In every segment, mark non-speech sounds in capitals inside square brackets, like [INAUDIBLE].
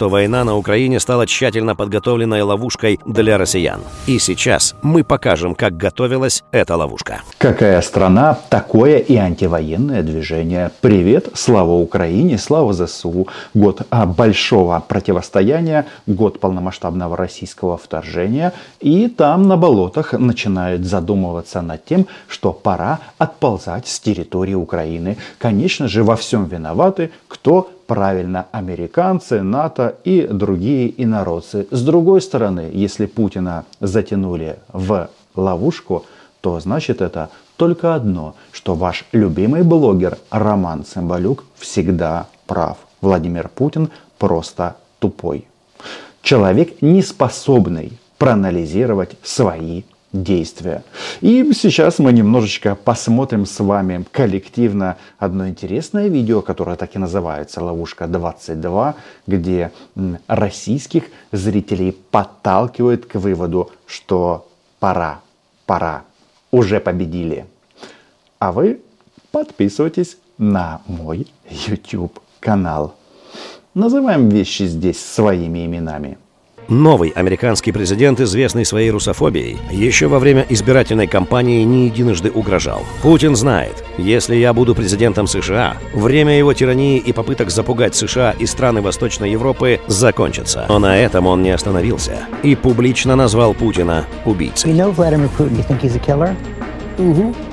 что война на Украине стала тщательно подготовленной ловушкой для россиян. И сейчас мы покажем, как готовилась эта ловушка. Какая страна, такое и антивоенное движение. Привет, слава Украине, слава ЗСУ. Год а, большого противостояния, год полномасштабного российского вторжения. И там на болотах начинают задумываться над тем, что пора отползать с территории Украины. Конечно же, во всем виноваты кто правильно, американцы, НАТО и другие инородцы. С другой стороны, если Путина затянули в ловушку, то значит это только одно, что ваш любимый блогер Роман Цымбалюк всегда прав. Владимир Путин просто тупой. Человек, не способный проанализировать свои действия. И сейчас мы немножечко посмотрим с вами коллективно одно интересное видео, которое так и называется «Ловушка 22», где российских зрителей подталкивают к выводу, что пора, пора, уже победили. А вы подписывайтесь на мой YouTube канал. Называем вещи здесь своими именами. Новый американский президент, известный своей русофобией, еще во время избирательной кампании не единожды угрожал. Путин знает, если я буду президентом США, время его тирании и попыток запугать США и страны Восточной Европы закончится. Но на этом он не остановился и публично назвал Путина убийцей.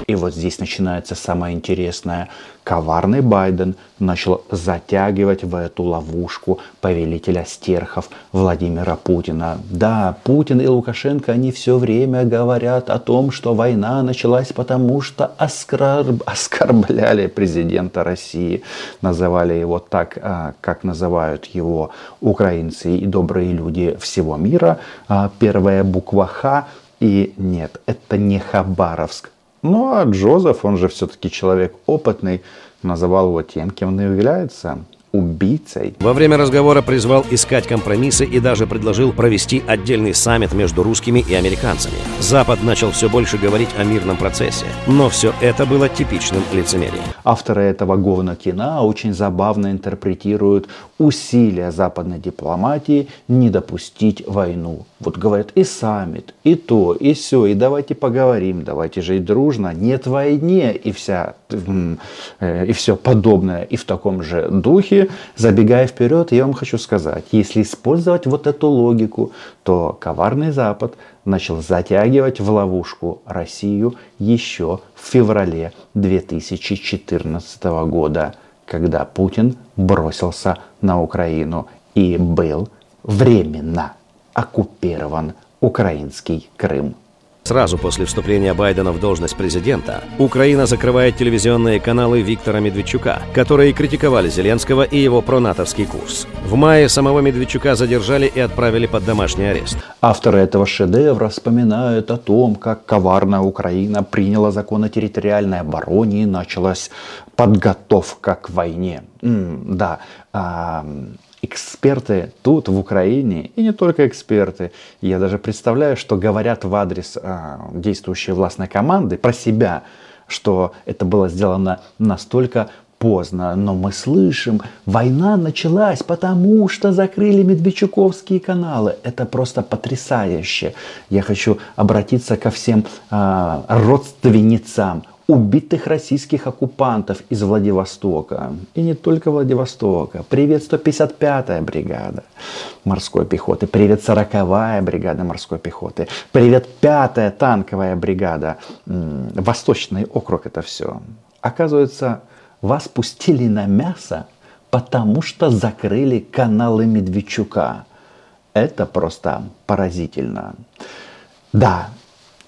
И вот здесь начинается самое интересное. Коварный Байден начал затягивать в эту ловушку повелителя стерхов Владимира Путина. Да, Путин и Лукашенко, они все время говорят о том, что война началась потому, что оскорб... [LAUGHS] оскорбляли президента России. Называли его так, а, как называют его украинцы и добрые люди всего мира. А, первая буква Х. И нет, это не Хабаровск. Ну а Джозеф, он же все-таки человек опытный, называл его тем, кем он является убийцей. Во время разговора призвал искать компромиссы и даже предложил провести отдельный саммит между русскими и американцами. Запад начал все больше говорить о мирном процессе, но все это было типичным лицемерием. Авторы этого говна кино очень забавно интерпретируют усилия западной дипломатии не допустить войну. Вот говорят и саммит, и то, и все, и давайте поговорим, давайте жить дружно, нет войне, и вся, э, и все подобное. И в таком же духе, забегая вперед, я вам хочу сказать, если использовать вот эту логику, то коварный Запад начал затягивать в ловушку Россию еще в феврале 2014 года, когда Путин бросился на Украину и был временно оккупирован украинский Крым. Сразу после вступления Байдена в должность президента Украина закрывает телевизионные каналы Виктора Медведчука, которые критиковали Зеленского и его пронатовский курс. В мае самого Медведчука задержали и отправили под домашний арест. Авторы этого шедевра вспоминают о том, как коварная Украина приняла закон о территориальной обороне и началась подготовка к войне. М да, а, эксперты тут, в Украине, и не только эксперты, я даже представляю, что говорят в адрес а, действующей властной команды про себя, что это было сделано настолько поздно, но мы слышим, война началась, потому что закрыли Медведчуковские каналы. Это просто потрясающе. Я хочу обратиться ко всем э, родственницам убитых российских оккупантов из Владивостока. И не только Владивостока. Привет 155-я бригада морской пехоты. Привет 40-я бригада морской пехоты. Привет 5-я танковая бригада. Восточный округ это все. Оказывается, вас пустили на мясо, потому что закрыли каналы Медведчука. Это просто поразительно. Да,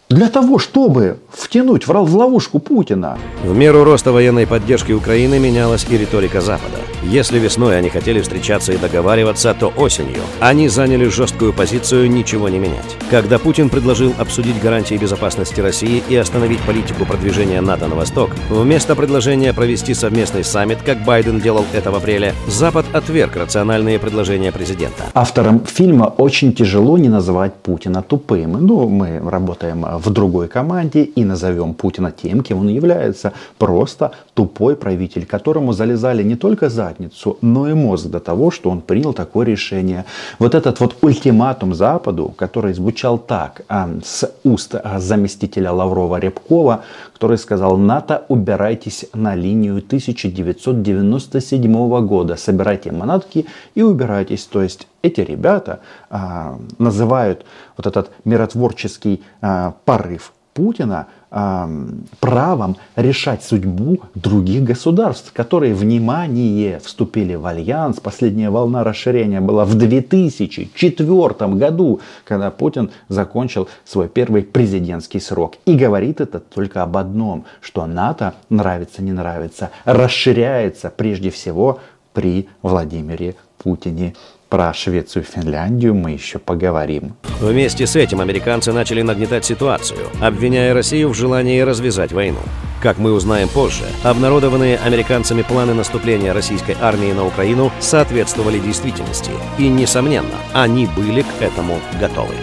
для того, чтобы втянуть в ловушку Путина. В меру роста военной поддержки Украины менялась и риторика Запада. Если весной они хотели встречаться и договариваться, то осенью они заняли жесткую позицию ничего не менять. Когда Путин предложил обсудить гарантии безопасности России и остановить политику продвижения НАТО на восток, вместо предложения провести совместный саммит, как Байден делал это в апреле, Запад отверг рациональные предложения президента. Авторам фильма очень тяжело не называть Путина тупым. Ну, мы работаем в другой команде и назовем Путина тем, кем он является. Просто тупой правитель, которому залезали не только за задницу, но и мозг до того, что он принял такое решение. Вот этот вот ультиматум Западу, который звучал так а, с уст а, заместителя Лаврова Рябкова, который сказал, НАТО, убирайтесь на линию 1997 года, собирайте манатки и убирайтесь. То есть эти ребята а, называют вот этот миротворческий а, порыв Путина правом решать судьбу других государств, которые, внимание, вступили в альянс. Последняя волна расширения была в 2004 году, когда Путин закончил свой первый президентский срок. И говорит это только об одном, что НАТО, нравится, не нравится, расширяется прежде всего при Владимире Путине. Про Швецию и Финляндию мы еще поговорим. Вместе с этим американцы начали нагнетать ситуацию, обвиняя Россию в желании развязать войну. Как мы узнаем позже, обнародованные американцами планы наступления российской армии на Украину соответствовали действительности. И, несомненно, они были к этому готовы.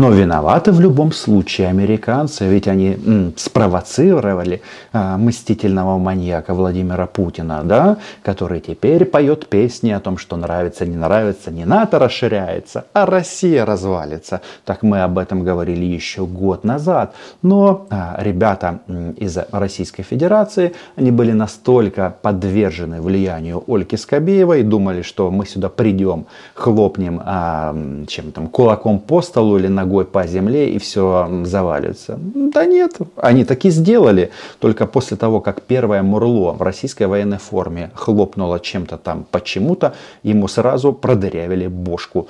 Но виноваты в любом случае американцы, ведь они м, спровоцировали а, мстительного маньяка Владимира Путина, да, который теперь поет песни о том, что нравится, не нравится, не НАТО расширяется, а Россия развалится. Так мы об этом говорили еще год назад. Но а, ребята из Российской Федерации, они были настолько подвержены влиянию Ольги Скобеевой, думали, что мы сюда придем, хлопнем а, чем там, кулаком по столу или ногой по земле и все завалится. Да нет, они таки сделали. Только после того, как первое Мурло в российской военной форме хлопнуло чем-то там почему-то, ему сразу продырявили бошку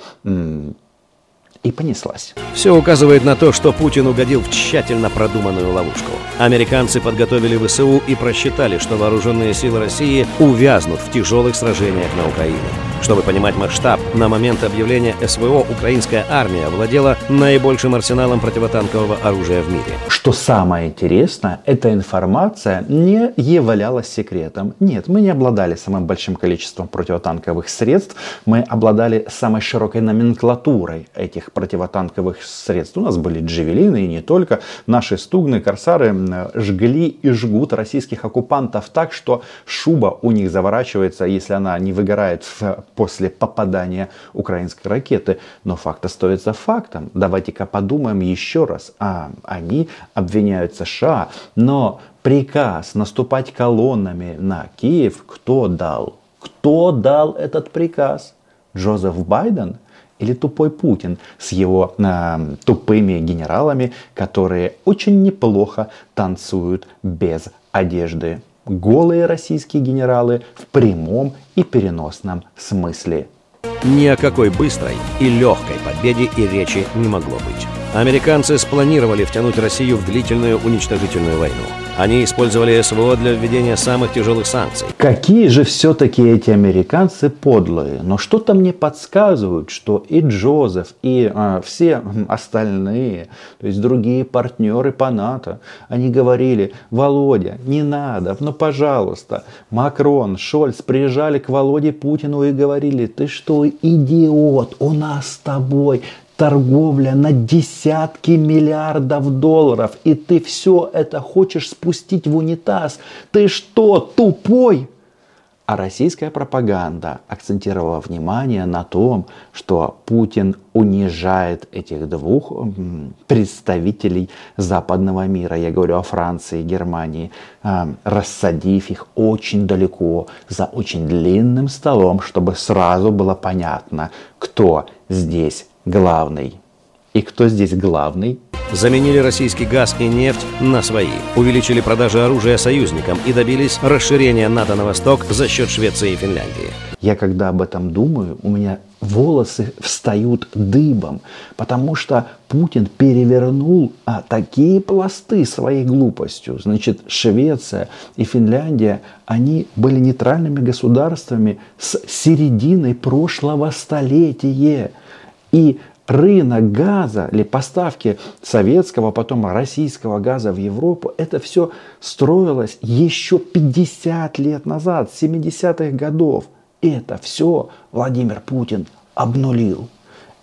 и понеслась. Все указывает на то, что Путин угодил в тщательно продуманную ловушку. Американцы подготовили ВСУ и просчитали, что вооруженные силы России увязнут в тяжелых сражениях на Украине. Чтобы понимать масштаб, на момент объявления СВО украинская армия владела наибольшим арсеналом противотанкового оружия в мире. Что самое интересное, эта информация не являлась секретом. Нет, мы не обладали самым большим количеством противотанковых средств, мы обладали самой широкой номенклатурой этих противотанковых средств. У нас были джевелины и не только. Наши стугны, корсары жгли и жгут российских оккупантов так, что шуба у них заворачивается, если она не выгорает после попадания украинской ракеты. Но факт остается фактом. Давайте-ка подумаем еще раз. А, они обвиняют США, но приказ наступать колоннами на Киев кто дал? Кто дал этот приказ? Джозеф Байден? Или тупой Путин с его э, тупыми генералами, которые очень неплохо танцуют без одежды голые российские генералы в прямом и переносном смысле. Ни о какой быстрой и легкой победе и речи не могло быть. Американцы спланировали втянуть Россию в длительную уничтожительную войну. Они использовали СВО для введения самых тяжелых санкций. Какие же все-таки эти американцы подлые. Но что-то мне подсказывают, что и Джозеф, и а, все остальные, то есть другие партнеры по НАТО, они говорили, Володя, не надо, ну пожалуйста. Макрон, Шольц приезжали к Володе Путину и говорили, ты что, идиот, у нас с тобой торговля на десятки миллиардов долларов, и ты все это хочешь спустить в унитаз. Ты что, тупой? А российская пропаганда акцентировала внимание на том, что Путин унижает этих двух представителей западного мира, я говорю о Франции и Германии, а, рассадив их очень далеко за очень длинным столом, чтобы сразу было понятно, кто здесь главный. И кто здесь главный? Заменили российский газ и нефть на свои. Увеличили продажи оружия союзникам и добились расширения НАТО на восток за счет Швеции и Финляндии. Я когда об этом думаю, у меня волосы встают дыбом, потому что Путин перевернул а, такие пласты своей глупостью. Значит, Швеция и Финляндия, они были нейтральными государствами с середины прошлого столетия. И рынок газа или поставки советского, потом российского газа в Европу, это все строилось еще 50 лет назад, с 70-х годов. Это все Владимир Путин обнулил.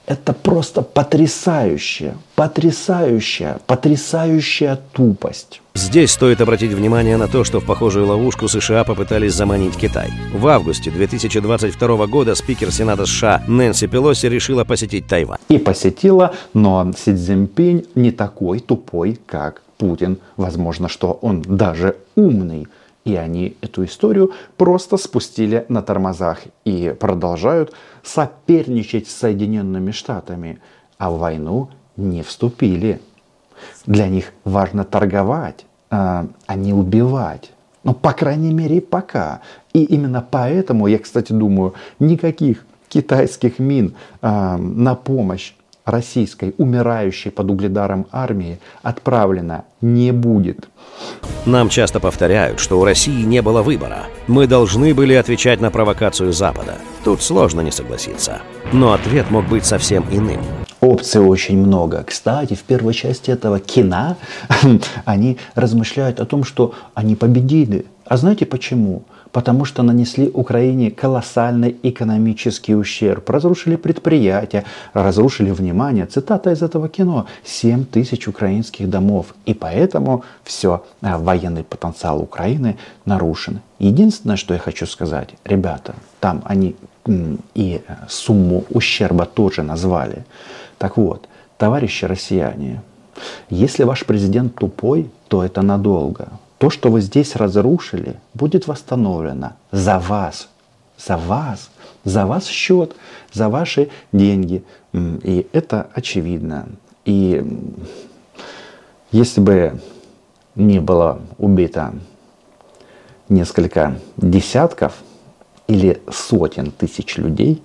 Это просто потрясающая, потрясающая, потрясающая тупость. Здесь стоит обратить внимание на то, что в похожую ловушку США попытались заманить Китай. В августе 2022 года спикер Сената США Нэнси Пелоси решила посетить Тайвань. И посетила, но Си Цзиньпинь не такой тупой, как Путин. Возможно, что он даже умный. И они эту историю просто спустили на тормозах и продолжают соперничать с Соединенными Штатами, а в войну не вступили. Для них важно торговать, а, а не убивать. Ну, по крайней мере, пока. И именно поэтому, я, кстати, думаю, никаких китайских мин а, на помощь российской, умирающей под угледаром армии, отправлено не будет. Нам часто повторяют, что у России не было выбора. Мы должны были отвечать на провокацию Запада. Тут сложно не согласиться. Но ответ мог быть совсем иным. Опций очень много. Кстати, в первой части этого кино [LAUGHS] они размышляют о том, что они победили. А знаете почему? Потому что нанесли Украине колоссальный экономический ущерб. Разрушили предприятия, разрушили, внимание, цитата из этого кино, 7 тысяч украинских домов. И поэтому все, а, военный потенциал Украины нарушен. Единственное, что я хочу сказать, ребята, там они и сумму ущерба тоже назвали. Так вот, товарищи россияне, если ваш президент тупой, то это надолго. То, что вы здесь разрушили, будет восстановлено за вас, за вас, за вас счет, за ваши деньги. И это очевидно. И если бы не было убито несколько десятков или сотен тысяч людей,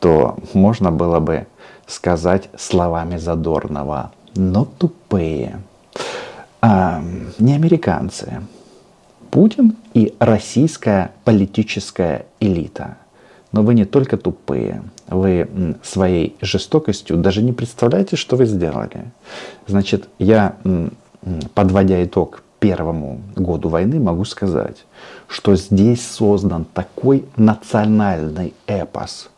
то можно было бы сказать словами Задорнова, но тупые не американцы. Путин и российская политическая элита. Но вы не только тупые, вы своей жестокостью даже не представляете, что вы сделали. Значит, я, подводя итог первому году войны, могу сказать, что здесь создан такой национальный эпос.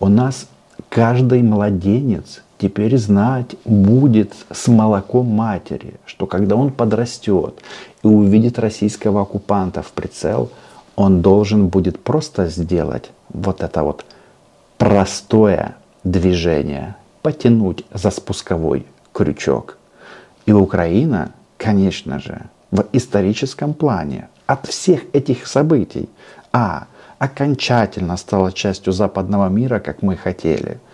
У нас каждый младенец теперь знать будет с молоком матери, что когда он подрастет и увидит российского оккупанта в прицел, он должен будет просто сделать вот это вот простое движение, потянуть за спусковой крючок. И Украина, конечно же, в историческом плане от всех этих событий, а, окончательно стала частью западного мира, как мы хотели –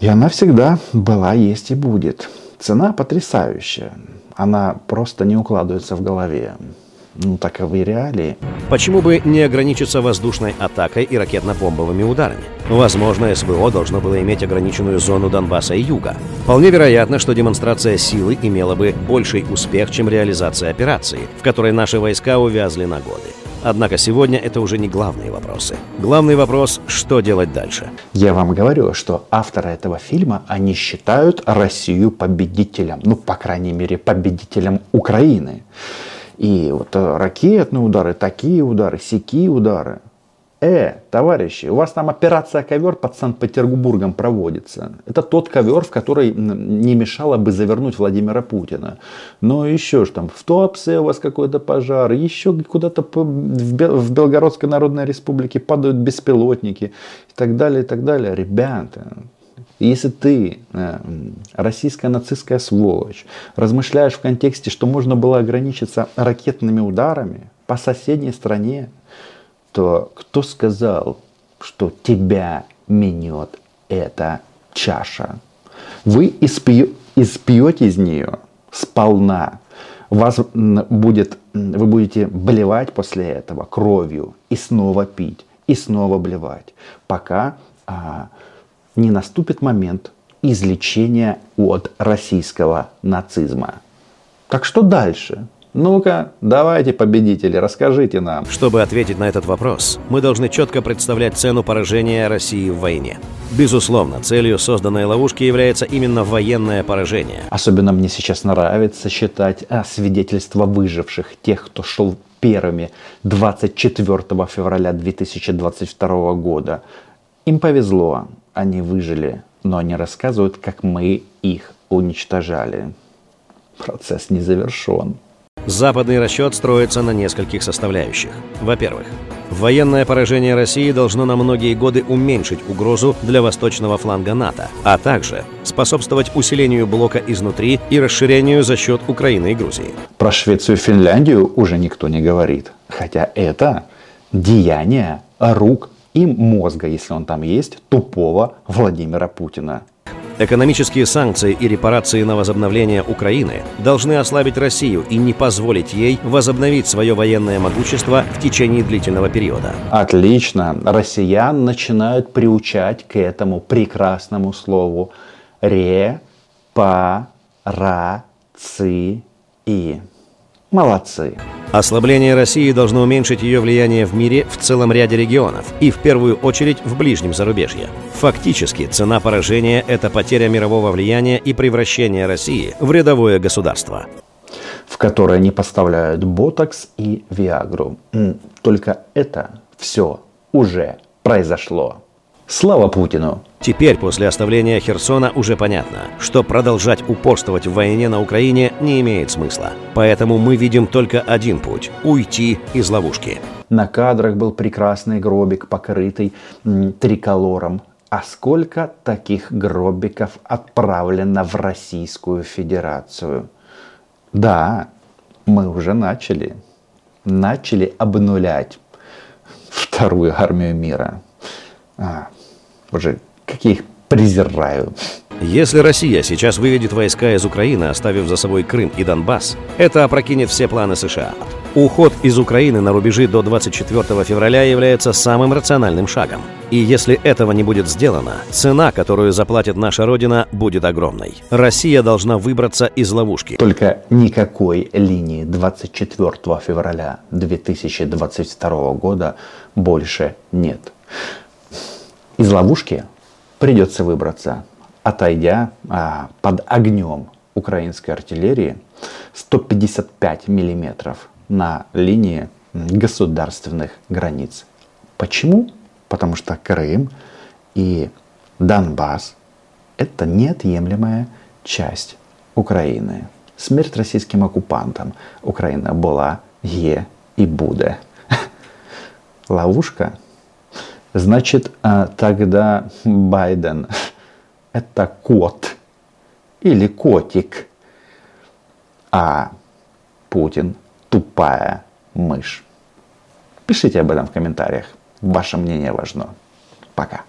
и она всегда была, есть и будет. Цена потрясающая. Она просто не укладывается в голове. Ну, таковы реалии. Почему бы не ограничиться воздушной атакой и ракетно-бомбовыми ударами? Возможно, СВО должно было иметь ограниченную зону Донбасса и Юга. Вполне вероятно, что демонстрация силы имела бы больший успех, чем реализация операции, в которой наши войска увязли на годы. Однако сегодня это уже не главные вопросы. Главный вопрос – что делать дальше? Я вам говорю, что авторы этого фильма, они считают Россию победителем. Ну, по крайней мере, победителем Украины. И вот э, ракетные удары, такие удары, сякие удары. Э, товарищи, у вас там операция ковер под Санкт-Петербургом проводится. Это тот ковер, в который не мешало бы завернуть Владимира Путина. Но еще ж там в Туапсе у вас какой-то пожар, еще куда-то в Белгородской Народной Республике падают беспилотники и так далее, и так далее. Ребята, если ты, э, российская нацистская сволочь, размышляешь в контексте, что можно было ограничиться ракетными ударами по соседней стране, то кто сказал, что тебя минет эта чаша? Вы испьете из нее сполна. Вас будет, вы будете блевать после этого кровью и снова пить, и снова блевать, пока а, не наступит момент излечения от российского нацизма. Так что дальше? Ну-ка, давайте, победители, расскажите нам. Чтобы ответить на этот вопрос, мы должны четко представлять цену поражения России в войне. Безусловно, целью созданной ловушки является именно военное поражение. Особенно мне сейчас нравится считать а, свидетельства выживших, тех, кто шел первыми 24 февраля 2022 года. Им повезло, они выжили, но они рассказывают, как мы их уничтожали. Процесс не завершен. Западный расчет строится на нескольких составляющих. Во-первых, военное поражение России должно на многие годы уменьшить угрозу для восточного фланга НАТО, а также способствовать усилению блока изнутри и расширению за счет Украины и Грузии. Про Швецию и Финляндию уже никто не говорит. Хотя это деяние рук и мозга, если он там есть, тупого Владимира Путина. Экономические санкции и репарации на возобновление Украины должны ослабить Россию и не позволить ей возобновить свое военное могущество в течение длительного периода. Отлично. Россиян начинают приучать к этому прекрасному слову репарации. Молодцы. Ослабление России должно уменьшить ее влияние в мире в целом ряде регионов и в первую очередь в ближнем зарубежье. Фактически цена поражения – это потеря мирового влияния и превращение России в рядовое государство. В которое не поставляют ботокс и виагру. Только это все уже произошло. Слава Путину! Теперь, после оставления Херсона, уже понятно, что продолжать упорствовать в войне на Украине не имеет смысла. Поэтому мы видим только один путь – уйти из ловушки. На кадрах был прекрасный гробик, покрытый м, триколором. А сколько таких гробиков отправлено в Российскую Федерацию? Да, мы уже начали. Начали обнулять вторую армию мира. А, Боже, как я их презираю. Если Россия сейчас выведет войска из Украины, оставив за собой Крым и Донбасс, это опрокинет все планы США. Уход из Украины на рубежи до 24 февраля является самым рациональным шагом. И если этого не будет сделано, цена, которую заплатит наша Родина, будет огромной. Россия должна выбраться из ловушки. Только никакой линии 24 февраля 2022 года больше нет. Из ловушки придется выбраться, отойдя а, под огнем украинской артиллерии 155 миллиметров на линии государственных границ. Почему? Потому что Крым и Донбасс – это неотъемлемая часть Украины. Смерть российским оккупантам Украина была, е и буде. [LAUGHS] Ловушка Значит, а, тогда Байден – это кот или котик, а Путин – тупая мышь. Пишите об этом в комментариях. Ваше мнение важно. Пока.